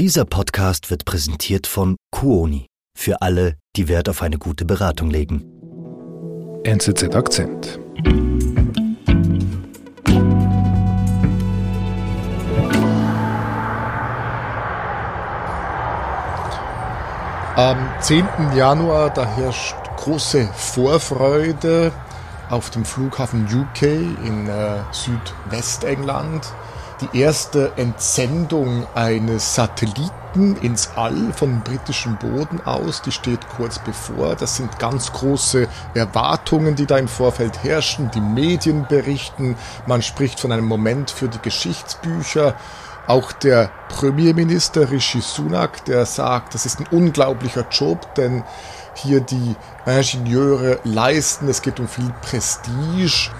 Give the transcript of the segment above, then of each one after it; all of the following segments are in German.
Dieser Podcast wird präsentiert von Kuoni. Für alle, die Wert auf eine gute Beratung legen. NZZ Akzent. Am 10. Januar, da herrscht große Vorfreude auf dem Flughafen UK in äh, Südwestengland die erste Entsendung eines Satelliten ins All vom britischen Boden aus, die steht kurz bevor. Das sind ganz große Erwartungen, die da im Vorfeld herrschen. Die Medien berichten, man spricht von einem Moment für die Geschichtsbücher. Auch der Premierminister Rishi Sunak, der sagt, das ist ein unglaublicher Job, denn hier die Ingenieure leisten, es geht um viel Prestige.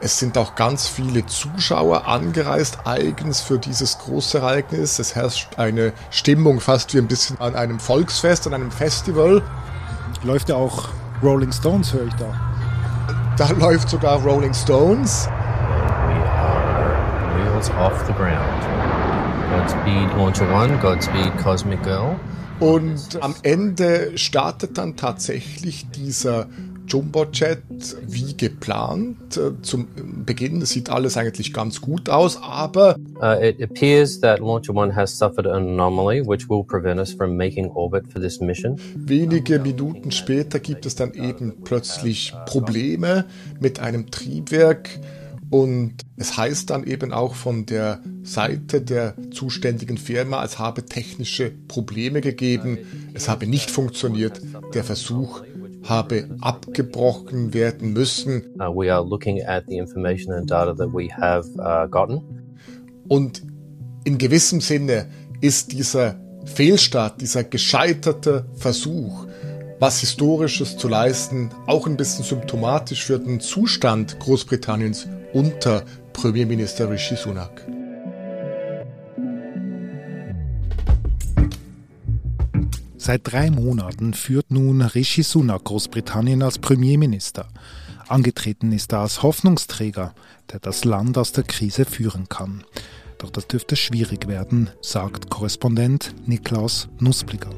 Es sind auch ganz viele Zuschauer angereist, eigens für dieses große Ereignis. Es herrscht eine Stimmung fast wie ein bisschen an einem Volksfest, an einem Festival. Läuft ja auch Rolling Stones, höre ich da. Da läuft sogar Rolling Stones. We are wheels off the ground. Godspeed Launcher One, Godspeed Cosmic Girl. Und am Ende startet dann tatsächlich dieser Jumbojet wie geplant. Äh, zum Beginn sieht alles eigentlich ganz gut aus, aber uh, it appears that Launcher One has suffered an anomaly which will prevent us from making orbit for this mission. Wenige Minuten später gibt es dann eben plötzlich Probleme mit einem Triebwerk. Und es heißt dann eben auch von der Seite der zuständigen Firma, es habe technische Probleme gegeben, es habe nicht funktioniert, der Versuch habe abgebrochen werden müssen. We are looking at the information and data that we have gotten. Und in gewissem Sinne ist dieser Fehlstart, dieser gescheiterte Versuch, was Historisches zu leisten, auch ein bisschen symptomatisch für den Zustand Großbritanniens unter Premierminister Rishi Sunak. Seit drei Monaten führt nun Rishi Sunak Großbritannien als Premierminister. Angetreten ist er als Hoffnungsträger, der das Land aus der Krise führen kann. Doch das dürfte schwierig werden, sagt Korrespondent Niklaus Nussbliger.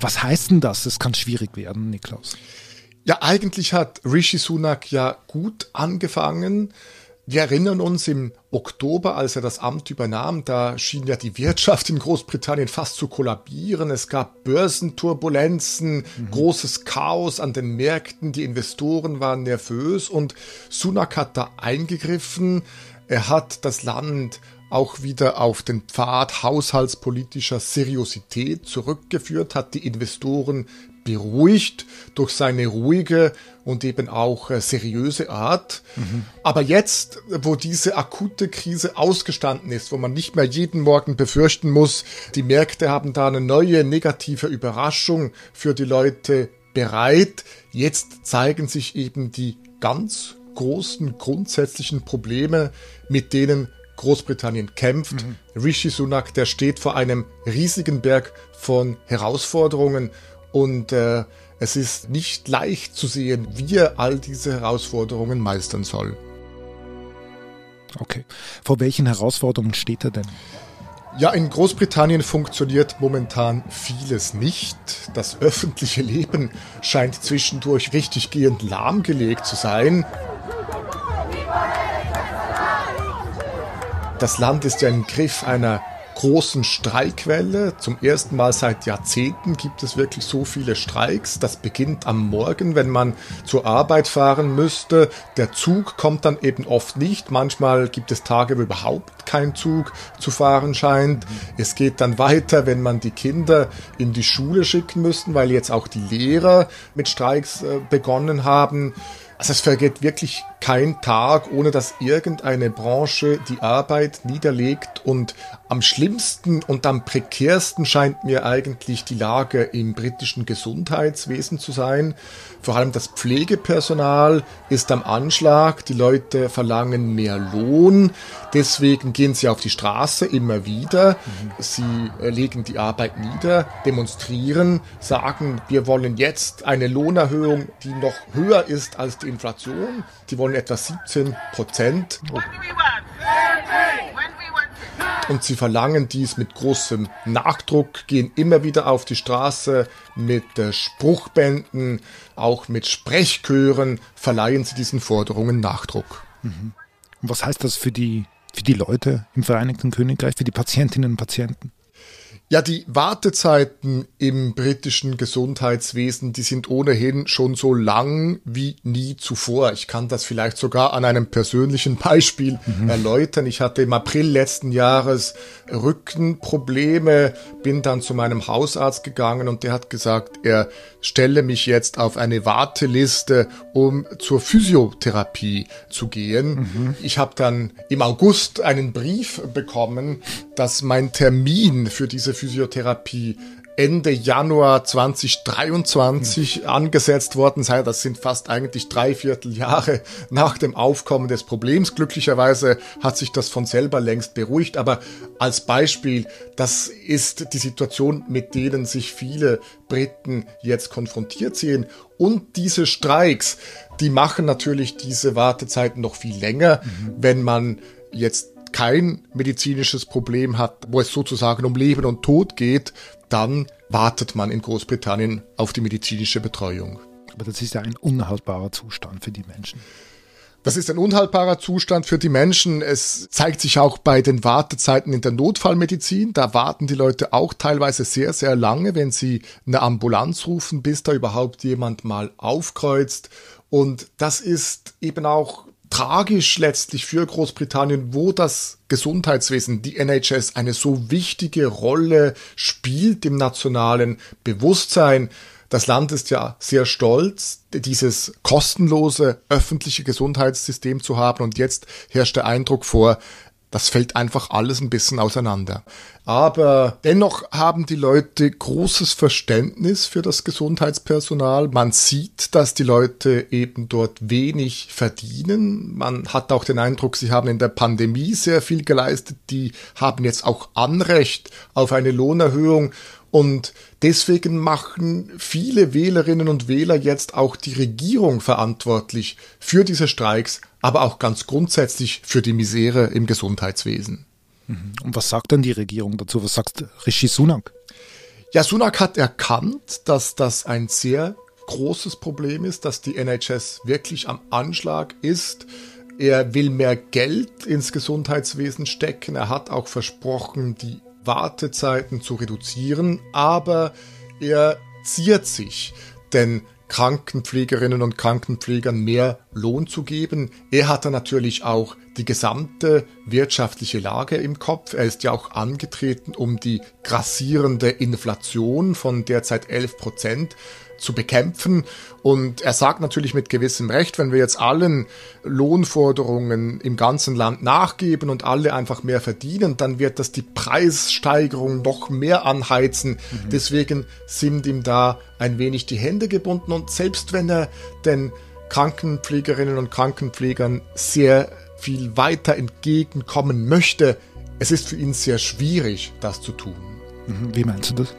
Was heißt denn das? Es kann schwierig werden, Niklaus. Ja, eigentlich hat Rishi Sunak ja gut angefangen. Wir erinnern uns im Oktober, als er das Amt übernahm, da schien ja die Wirtschaft in Großbritannien fast zu kollabieren. Es gab Börsenturbulenzen, mhm. großes Chaos an den Märkten, die Investoren waren nervös und Sunak hat da eingegriffen. Er hat das Land auch wieder auf den Pfad haushaltspolitischer Seriosität zurückgeführt, hat die Investoren beruhigt durch seine ruhige und eben auch äh, seriöse Art. Mhm. Aber jetzt, wo diese akute Krise ausgestanden ist, wo man nicht mehr jeden Morgen befürchten muss, die Märkte haben da eine neue negative Überraschung für die Leute bereit, jetzt zeigen sich eben die ganz großen grundsätzlichen Probleme, mit denen Großbritannien kämpft. Mhm. Rishi Sunak, der steht vor einem riesigen Berg von Herausforderungen und äh, es ist nicht leicht zu sehen, wie er all diese Herausforderungen meistern soll. Okay. Vor welchen Herausforderungen steht er denn? Ja, in Großbritannien funktioniert momentan vieles nicht. Das öffentliche Leben scheint zwischendurch richtig gehend lahmgelegt zu sein. Das Land ist ja im Griff einer großen Streikwelle. Zum ersten Mal seit Jahrzehnten gibt es wirklich so viele Streiks. Das beginnt am Morgen, wenn man zur Arbeit fahren müsste. Der Zug kommt dann eben oft nicht. Manchmal gibt es Tage, wo überhaupt kein Zug zu fahren scheint. Es geht dann weiter, wenn man die Kinder in die Schule schicken müssen, weil jetzt auch die Lehrer mit Streiks äh, begonnen haben. Also es vergeht wirklich kein Tag, ohne dass irgendeine Branche die Arbeit niederlegt. Und am schlimmsten und am prekärsten scheint mir eigentlich die Lage im britischen Gesundheitswesen zu sein. Vor allem das Pflegepersonal ist am Anschlag, die Leute verlangen mehr Lohn, deswegen gehen sie auf die Straße immer wieder, sie legen die Arbeit nieder, demonstrieren, sagen, wir wollen jetzt eine Lohnerhöhung, die noch höher ist als die Inflation, die wollen etwa 17 Prozent. Und sie verlangen dies mit großem Nachdruck, gehen immer wieder auf die Straße mit äh, Spruchbänden, auch mit Sprechchören verleihen sie diesen Forderungen Nachdruck. Mhm. Und was heißt das für die, für die Leute im Vereinigten Königreich, für die Patientinnen und Patienten? Ja, die Wartezeiten im britischen Gesundheitswesen, die sind ohnehin schon so lang wie nie zuvor. Ich kann das vielleicht sogar an einem persönlichen Beispiel mhm. erläutern. Ich hatte im April letzten Jahres Rückenprobleme, bin dann zu meinem Hausarzt gegangen und der hat gesagt, er stelle mich jetzt auf eine Warteliste, um zur Physiotherapie zu gehen. Mhm. Ich habe dann im August einen Brief bekommen, dass mein Termin für diese Physiotherapie Ende Januar 2023 mhm. angesetzt worden sei. Das sind fast eigentlich drei Vierteljahre nach dem Aufkommen des Problems. Glücklicherweise hat sich das von selber längst beruhigt. Aber als Beispiel, das ist die Situation, mit denen sich viele Briten jetzt konfrontiert sehen. Und diese Streiks, die machen natürlich diese Wartezeiten noch viel länger, mhm. wenn man jetzt kein medizinisches Problem hat, wo es sozusagen um Leben und Tod geht, dann wartet man in Großbritannien auf die medizinische Betreuung. Aber das ist ja ein unhaltbarer Zustand für die Menschen. Das ist ein unhaltbarer Zustand für die Menschen. Es zeigt sich auch bei den Wartezeiten in der Notfallmedizin. Da warten die Leute auch teilweise sehr, sehr lange, wenn sie eine Ambulanz rufen, bis da überhaupt jemand mal aufkreuzt. Und das ist eben auch tragisch letztlich für Großbritannien, wo das Gesundheitswesen, die NHS, eine so wichtige Rolle spielt im nationalen Bewusstsein. Das Land ist ja sehr stolz, dieses kostenlose öffentliche Gesundheitssystem zu haben und jetzt herrscht der Eindruck vor, das fällt einfach alles ein bisschen auseinander. Aber dennoch haben die Leute großes Verständnis für das Gesundheitspersonal. Man sieht, dass die Leute eben dort wenig verdienen. Man hat auch den Eindruck, sie haben in der Pandemie sehr viel geleistet. Die haben jetzt auch Anrecht auf eine Lohnerhöhung. Und deswegen machen viele Wählerinnen und Wähler jetzt auch die Regierung verantwortlich für diese Streiks, aber auch ganz grundsätzlich für die Misere im Gesundheitswesen. Mhm. Und was sagt dann die Regierung dazu? Was sagt Rishi Sunak? Ja, Sunak hat erkannt, dass das ein sehr großes Problem ist, dass die NHS wirklich am Anschlag ist. Er will mehr Geld ins Gesundheitswesen stecken. Er hat auch versprochen, die Wartezeiten zu reduzieren, aber er ziert sich, denn Krankenpflegerinnen und Krankenpflegern mehr Lohn zu geben. Er hatte natürlich auch die gesamte wirtschaftliche Lage im Kopf. Er ist ja auch angetreten, um die grassierende Inflation von derzeit 11 Prozent zu bekämpfen. Und er sagt natürlich mit gewissem Recht, wenn wir jetzt allen Lohnforderungen im ganzen Land nachgeben und alle einfach mehr verdienen, dann wird das die Preissteigerung noch mehr anheizen. Mhm. Deswegen sind ihm da ein wenig die Hände gebunden. Und selbst wenn er den Krankenpflegerinnen und Krankenpflegern sehr viel weiter entgegenkommen möchte, es ist für ihn sehr schwierig, das zu tun. Mhm. Wie meinst du das?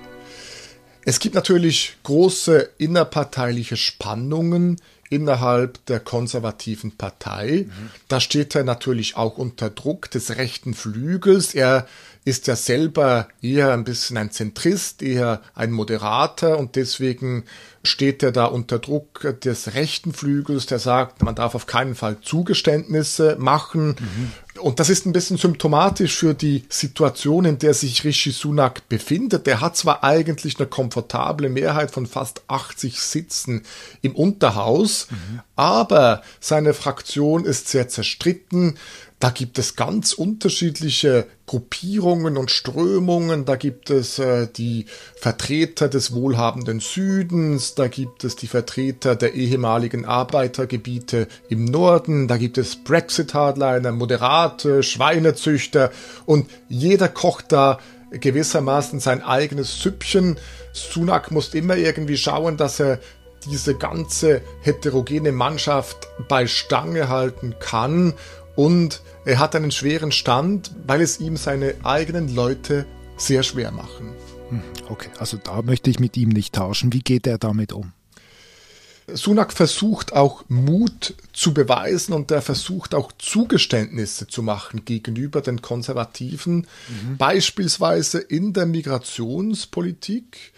Es gibt natürlich große innerparteiliche Spannungen innerhalb der konservativen Partei. Mhm. Da steht er natürlich auch unter Druck des rechten Flügels. Er ist ja selber eher ein bisschen ein Zentrist, eher ein Moderater und deswegen steht er da unter Druck des rechten Flügels, der sagt, man darf auf keinen Fall Zugeständnisse machen. Mhm. Und das ist ein bisschen symptomatisch für die Situation, in der sich Rishi Sunak befindet. Der hat zwar eigentlich eine komfortable Mehrheit von fast 80 Sitzen im Unterhaus, mhm. aber seine Fraktion ist sehr zerstritten. Da gibt es ganz unterschiedliche Gruppierungen und Strömungen. Da gibt es äh, die Vertreter des wohlhabenden Südens, da gibt es die Vertreter der ehemaligen Arbeitergebiete im Norden, da gibt es Brexit-Hardliner, Moderate, Schweinezüchter und jeder kocht da gewissermaßen sein eigenes Süppchen. Sunak muss immer irgendwie schauen, dass er diese ganze heterogene Mannschaft bei Stange halten kann und er hat einen schweren Stand, weil es ihm seine eigenen Leute sehr schwer machen. Hm, okay, also da möchte ich mit ihm nicht tauschen. Wie geht er damit um? Sunak versucht auch Mut zu beweisen und er versucht auch Zugeständnisse zu machen gegenüber den Konservativen, mhm. beispielsweise in der Migrationspolitik.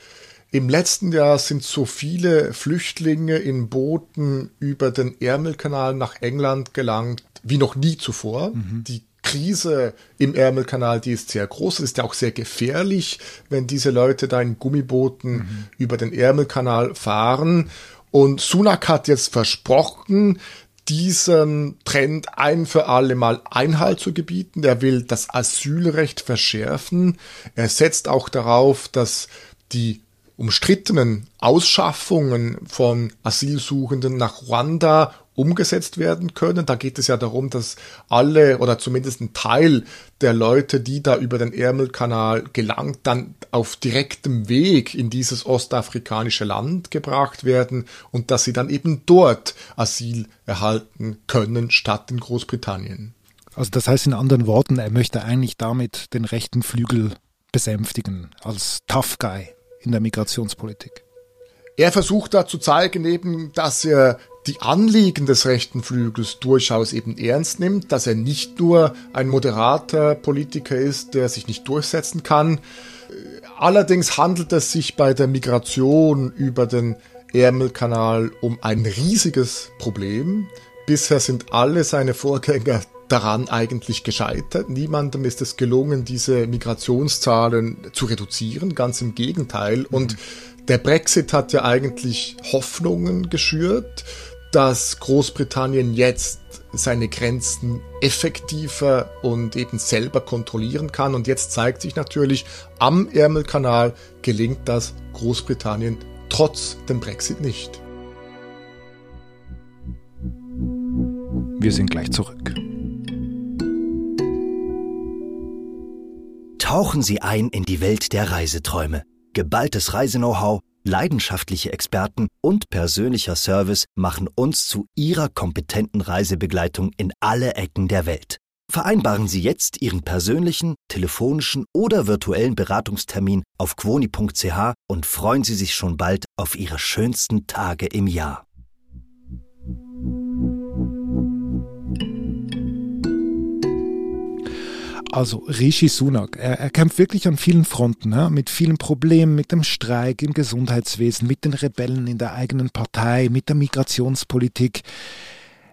Im letzten Jahr sind so viele Flüchtlinge in Booten über den Ärmelkanal nach England gelangt wie noch nie zuvor. Mhm. Die Krise im Ärmelkanal, die ist sehr groß. Es ist ja auch sehr gefährlich, wenn diese Leute da in Gummibooten mhm. über den Ärmelkanal fahren. Und Sunak hat jetzt versprochen, diesem Trend ein für alle Mal Einhalt zu gebieten. Er will das Asylrecht verschärfen. Er setzt auch darauf, dass die umstrittenen Ausschaffungen von Asylsuchenden nach Ruanda umgesetzt werden können. Da geht es ja darum, dass alle oder zumindest ein Teil der Leute, die da über den Ärmelkanal gelangt, dann auf direktem Weg in dieses ostafrikanische Land gebracht werden und dass sie dann eben dort Asyl erhalten können, statt in Großbritannien. Also das heißt in anderen Worten, er möchte eigentlich damit den rechten Flügel besänftigen als Tough Guy in der Migrationspolitik. Er versucht da zu zeigen eben, dass er die Anliegen des rechten Flügels durchaus eben ernst nimmt, dass er nicht nur ein moderater Politiker ist, der sich nicht durchsetzen kann. Allerdings handelt es sich bei der Migration über den Ärmelkanal um ein riesiges Problem. Bisher sind alle seine Vorgänger daran eigentlich gescheitert. Niemandem ist es gelungen, diese Migrationszahlen zu reduzieren, ganz im Gegenteil. Und der Brexit hat ja eigentlich Hoffnungen geschürt dass Großbritannien jetzt seine Grenzen effektiver und eben selber kontrollieren kann. Und jetzt zeigt sich natürlich, am Ärmelkanal gelingt das Großbritannien trotz dem Brexit nicht. Wir sind gleich zurück. Tauchen Sie ein in die Welt der Reiseträume. Geballtes Reiseknow-how leidenschaftliche Experten und persönlicher Service machen uns zu Ihrer kompetenten Reisebegleitung in alle Ecken der Welt. Vereinbaren Sie jetzt Ihren persönlichen, telefonischen oder virtuellen Beratungstermin auf quoni.ch und freuen Sie sich schon bald auf Ihre schönsten Tage im Jahr. Also Rishi Sunak, er, er kämpft wirklich an vielen Fronten, ja, mit vielen Problemen, mit dem Streik im Gesundheitswesen, mit den Rebellen in der eigenen Partei, mit der Migrationspolitik.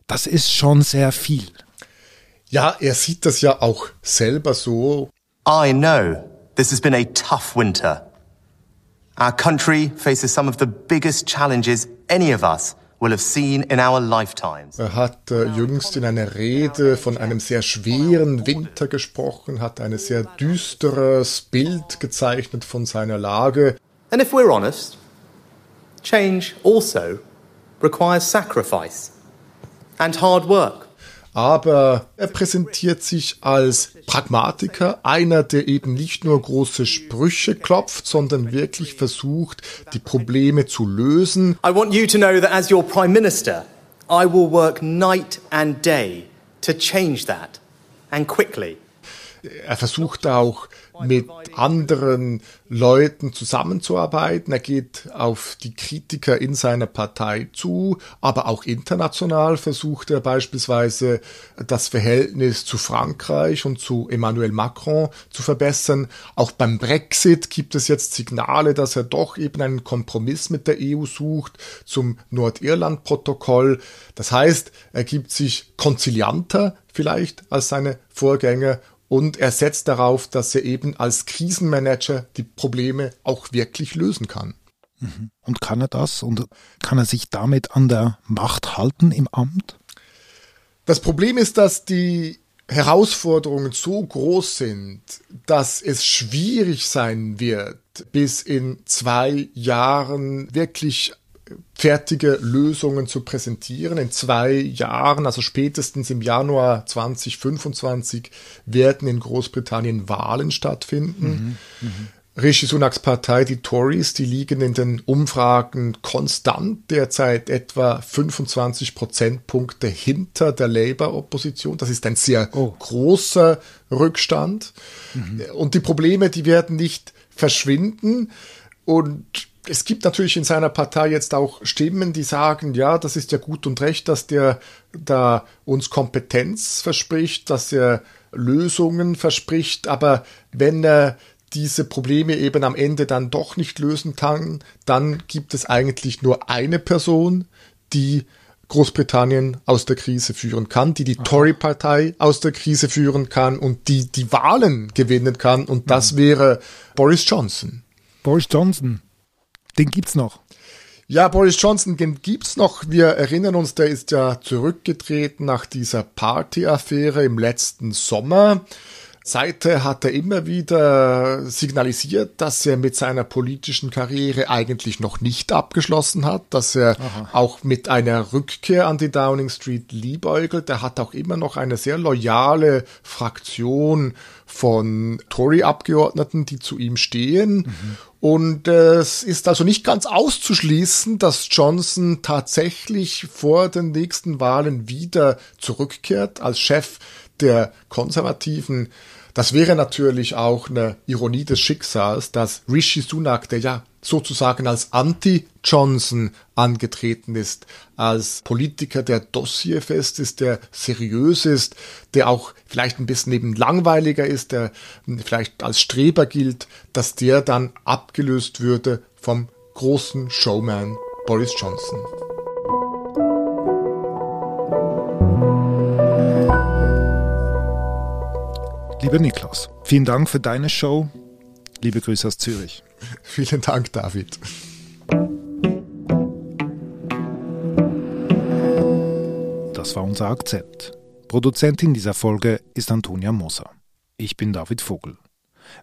Das ist schon sehr viel. Ja, er sieht das ja auch selber so. I know this has been a tough winter. Our country faces some of the biggest challenges any of us er hat äh, jüngst in einer Rede von einem sehr schweren Winter gesprochen, hat ein sehr düsteres Bild gezeichnet von seiner Lage. And if we're honest, change also requires sacrifice and hard work aber er präsentiert sich als Pragmatiker, einer, der eben nicht nur große Sprüche klopft, sondern wirklich versucht, die Probleme zu lösen. I want you to know that as your prime minister, I will work night and day to change that and quickly. Er versucht auch mit anderen Leuten zusammenzuarbeiten. Er geht auf die Kritiker in seiner Partei zu, aber auch international versucht er beispielsweise das Verhältnis zu Frankreich und zu Emmanuel Macron zu verbessern. Auch beim Brexit gibt es jetzt Signale, dass er doch eben einen Kompromiss mit der EU sucht zum Nordirland-Protokoll. Das heißt, er gibt sich konzilianter vielleicht als seine Vorgänger und er setzt darauf, dass er eben als Krisenmanager die Probleme auch wirklich lösen kann. Mhm. Und kann er das und kann er sich damit an der Macht halten im Amt? Das Problem ist, dass die Herausforderungen so groß sind, dass es schwierig sein wird, bis in zwei Jahren wirklich fertige Lösungen zu präsentieren. In zwei Jahren, also spätestens im Januar 2025, werden in Großbritannien Wahlen stattfinden. Mhm, mh. Rishi Sunaks Partei, die Tories, die liegen in den Umfragen konstant derzeit etwa 25 Prozentpunkte hinter der Labour-Opposition. Das ist ein sehr oh. großer Rückstand. Mhm. Und die Probleme, die werden nicht verschwinden. Und es gibt natürlich in seiner Partei jetzt auch Stimmen, die sagen, ja, das ist ja gut und recht, dass der da uns Kompetenz verspricht, dass er Lösungen verspricht, aber wenn er diese Probleme eben am Ende dann doch nicht lösen kann, dann gibt es eigentlich nur eine Person, die Großbritannien aus der Krise führen kann, die die Tory-Partei aus der Krise führen kann und die die Wahlen gewinnen kann. Und das mhm. wäre Boris Johnson. Boris Johnson, den gibt's noch. Ja, Boris Johnson, den gibt's noch. Wir erinnern uns, der ist ja zurückgetreten nach dieser Party-Affäre im letzten Sommer. Seither hat er immer wieder signalisiert, dass er mit seiner politischen Karriere eigentlich noch nicht abgeschlossen hat, dass er Aha. auch mit einer Rückkehr an die Downing Street liebäugelt. Er hat auch immer noch eine sehr loyale Fraktion von Tory-Abgeordneten, die zu ihm stehen. Mhm. Und es ist also nicht ganz auszuschließen, dass Johnson tatsächlich vor den nächsten Wahlen wieder zurückkehrt als Chef der Konservativen. Das wäre natürlich auch eine Ironie des Schicksals, dass Rishi Sunak, der ja sozusagen als Anti-Johnson angetreten ist, als Politiker, der dossierfest ist, der seriös ist, der auch vielleicht ein bisschen eben langweiliger ist, der vielleicht als Streber gilt, dass der dann abgelöst würde vom großen Showman Boris Johnson. Lieber Niklas, vielen Dank für deine Show. Liebe Grüße aus Zürich. Vielen Dank, David. Das war unser Akzent. Produzentin dieser Folge ist Antonia Moser. Ich bin David Vogel.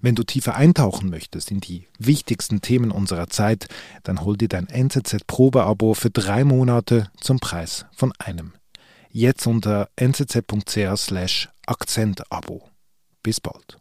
Wenn du tiefer eintauchen möchtest in die wichtigsten Themen unserer Zeit, dann hol dir dein NZZ-Probeabo für drei Monate zum Preis von einem. Jetzt unter nzz.ch/akzentabo. Bis bald.